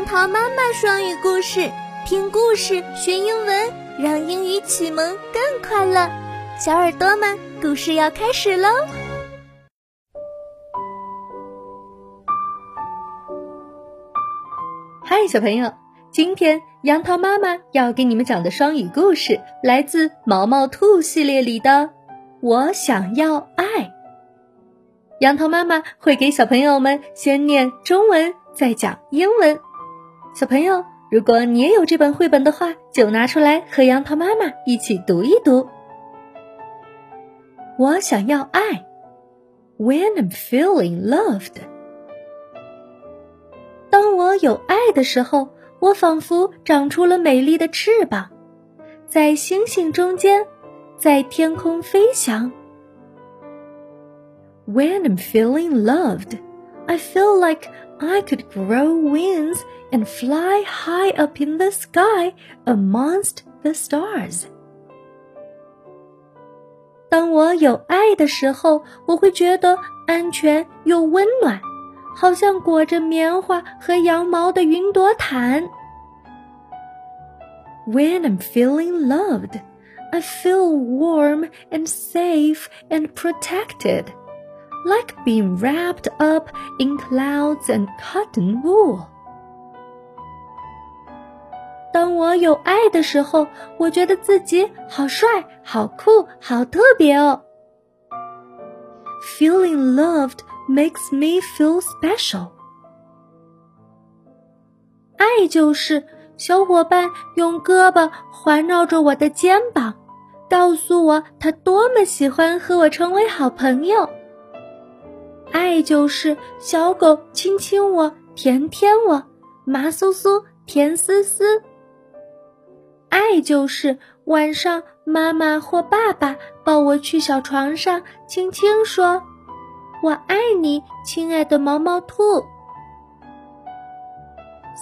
杨桃妈妈双语故事，听故事学英文，让英语启蒙更快乐。小耳朵们，故事要开始喽！嗨，小朋友，今天杨桃妈妈要给你们讲的双语故事来自《毛毛兔》系列里的《我想要爱》。杨桃妈妈会给小朋友们先念中文，再讲英文。小朋友，如果你也有这本绘本的话，就拿出来和杨桃妈妈一起读一读。我想要爱，When I'm feeling loved。当我有爱的时候，我仿佛长出了美丽的翅膀，在星星中间，在天空飞翔。When I'm feeling loved, I feel like I could grow wings and fly high up in the sky amongst the stars. 当我有爱的时候，我会觉得安全又温暖，好像裹着棉花和羊毛的云朵毯。When I'm feeling loved, I feel warm and safe and protected like being wrapped up in clouds and cotton wool. 当我有爱的时候，我觉得自己好帅、好酷、好特别哦。Feeling loved makes me feel special. 爱就是小伙伴用胳膊环绕着我的肩膀，告诉我他多么喜欢和我成为好朋友。 爱就是小狗亲亲我，舔舔我，麻酥酥，甜丝丝。爱就是晚上妈妈或爸爸抱我去小床上，轻轻说：“我爱你，亲爱的毛毛兔。”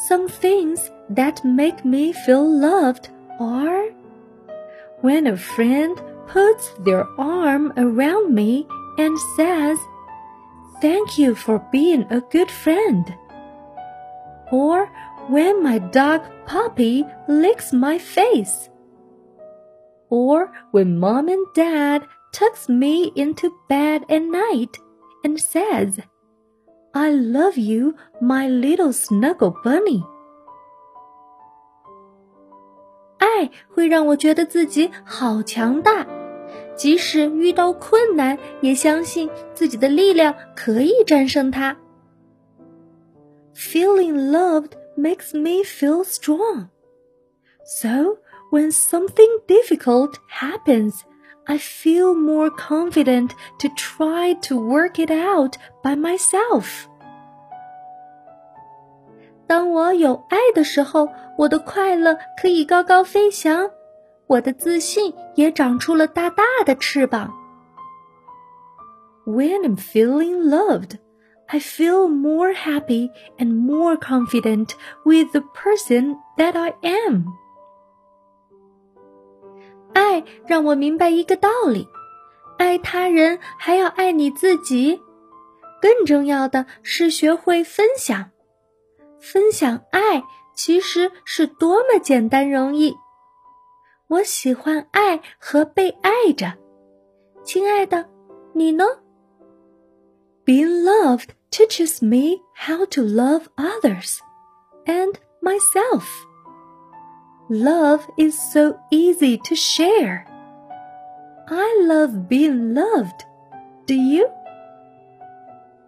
Some things that make me feel loved are when a friend puts their arm around me and says. Thank you for being a good friend. Or when my dog Poppy licks my face. Or when mom and dad tucks me into bed at night and says, I love you, my little snuggle bunny. 爱会让我觉得自己好强大。 即使遇到困难，也相信自己的力量可以战胜它。Feeling loved makes me feel strong. So when something difficult happens, I feel more confident to try to work it out by myself. 当我有爱的时候，我的快乐可以高高飞翔。我的自信也长出了大大的翅膀。When I'm feeling loved, I feel more happy and more confident with the person that I am. 爱让我明白一个道理：爱他人还要爱你自己。更重要的是学会分享。分享爱其实是多么简单容易。我喜欢爱和被爱着，亲爱的，你呢？Being loved teaches me how to love others and myself. Love is so easy to share. I love being loved. Do you?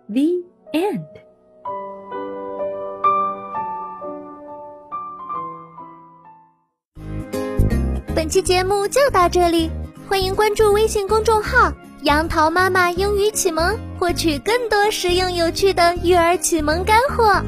The end. 期节目就到这里，欢迎关注微信公众号“杨桃妈妈英语启蒙”，获取更多实用有趣的育儿启蒙干货。